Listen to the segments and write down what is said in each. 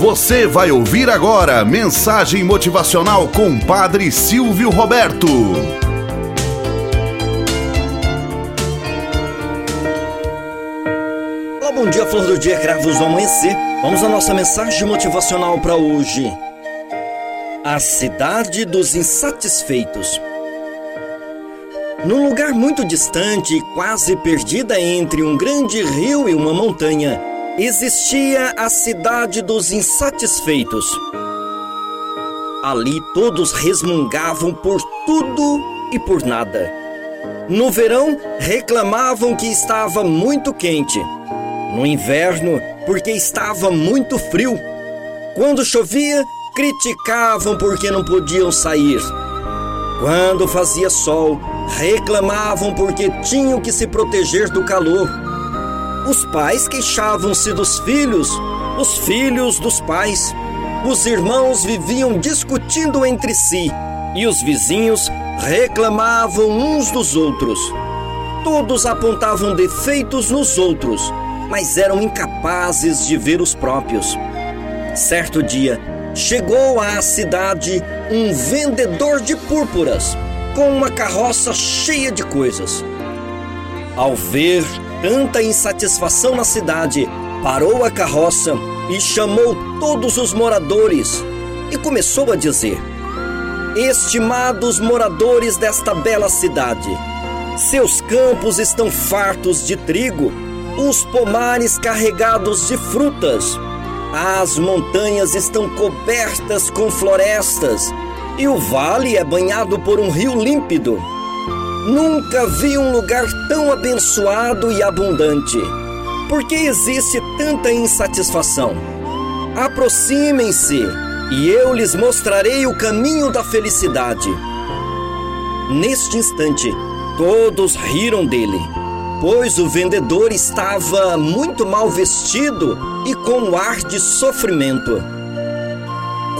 Você vai ouvir agora mensagem motivacional com Padre Silvio Roberto. Olá, bom dia, flor do dia, cravos do amanhecer. Vamos à nossa mensagem motivacional para hoje. A cidade dos insatisfeitos. Num lugar muito distante e quase perdida entre um grande rio e uma montanha, existia a cidade dos insatisfeitos. Ali todos resmungavam por tudo e por nada. No verão, reclamavam que estava muito quente. No inverno, porque estava muito frio. Quando chovia, criticavam porque não podiam sair. Quando fazia sol, reclamavam porque tinham que se proteger do calor. Os pais queixavam-se dos filhos, os filhos dos pais. Os irmãos viviam discutindo entre si e os vizinhos reclamavam uns dos outros. Todos apontavam defeitos nos outros, mas eram incapazes de ver os próprios. Certo dia, chegou à cidade um vendedor de púrpuras com uma carroça cheia de coisas. Ao ver tanta insatisfação na cidade, parou a carroça e chamou todos os moradores e começou a dizer: Estimados moradores desta bela cidade, seus campos estão fartos de trigo, os pomares carregados de frutas, as montanhas estão cobertas com florestas e o vale é banhado por um rio límpido. Nunca vi um lugar tão abençoado e abundante. Por que existe tanta insatisfação? Aproximem-se e eu lhes mostrarei o caminho da felicidade. Neste instante, todos riram dele, pois o vendedor estava muito mal vestido e com um ar de sofrimento.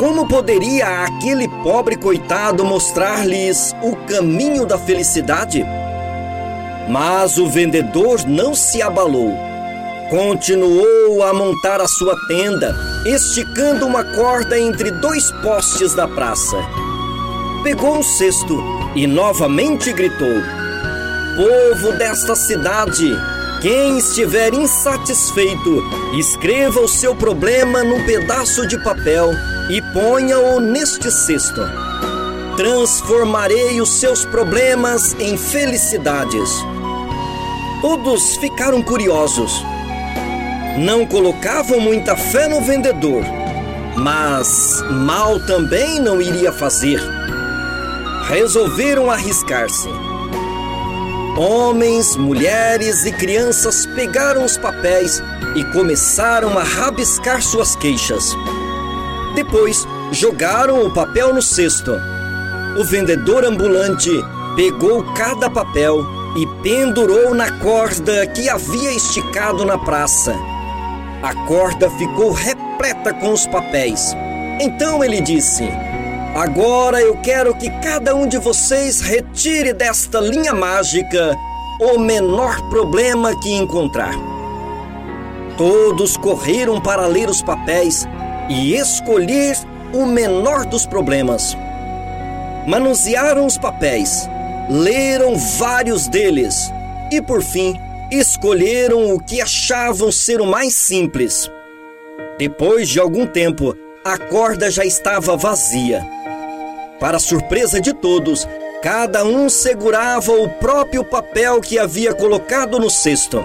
Como poderia aquele pobre coitado mostrar-lhes o caminho da felicidade? Mas o vendedor não se abalou. Continuou a montar a sua tenda, esticando uma corda entre dois postes da praça. Pegou um cesto e novamente gritou: Povo desta cidade, quem estiver insatisfeito, escreva o seu problema num pedaço de papel e ponha-o neste cesto. Transformarei os seus problemas em felicidades. Todos ficaram curiosos. Não colocavam muita fé no vendedor, mas mal também não iria fazer. Resolveram arriscar-se. Homens, mulheres e crianças pegaram os papéis e começaram a rabiscar suas queixas. Depois, jogaram o papel no cesto. O vendedor ambulante pegou cada papel e pendurou na corda que havia esticado na praça. A corda ficou repleta com os papéis. Então ele disse: Agora eu quero que cada um de vocês retire desta linha mágica o menor problema que encontrar. Todos correram para ler os papéis e escolher o menor dos problemas. Manusearam os papéis, leram vários deles e, por fim, escolheram o que achavam ser o mais simples. Depois de algum tempo, a corda já estava vazia. Para surpresa de todos, cada um segurava o próprio papel que havia colocado no cesto.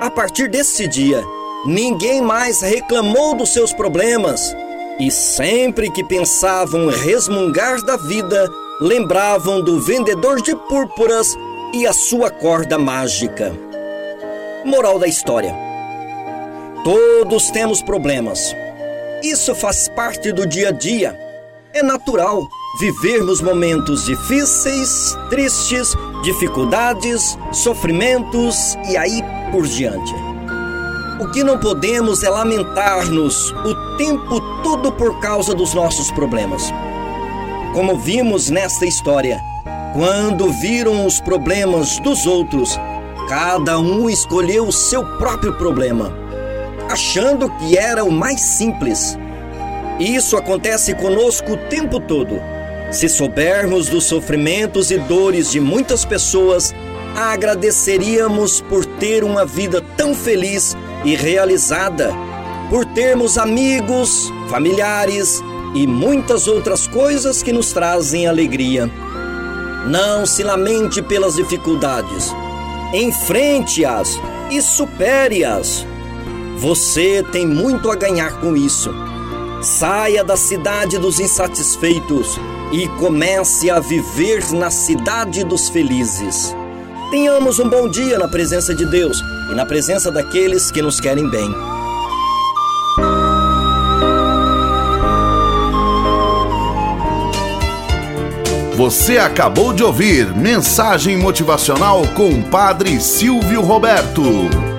A partir desse dia, ninguém mais reclamou dos seus problemas e sempre que pensavam resmungar da vida, lembravam do vendedor de púrpuras e a sua corda mágica. Moral da história: Todos temos problemas. Isso faz parte do dia a dia. É natural vivermos momentos difíceis, tristes, dificuldades, sofrimentos e aí por diante. O que não podemos é lamentar-nos o tempo todo por causa dos nossos problemas. Como vimos nesta história, quando viram os problemas dos outros, cada um escolheu o seu próprio problema. achando que era o mais simples. Isso acontece conosco o tempo todo. Se soubermos dos sofrimentos e dores de muitas pessoas, agradeceríamos por ter uma vida tão feliz e realizada, por termos amigos, familiares e muitas outras coisas que nos trazem alegria. Não se lamente pelas dificuldades, enfrente-as e supere-as. Você tem muito a ganhar com isso. Saia da cidade dos insatisfeitos e comece a viver na cidade dos felizes. Tenhamos um bom dia na presença de Deus e na presença daqueles que nos querem bem. Você acabou de ouvir Mensagem Motivacional com o Padre Silvio Roberto.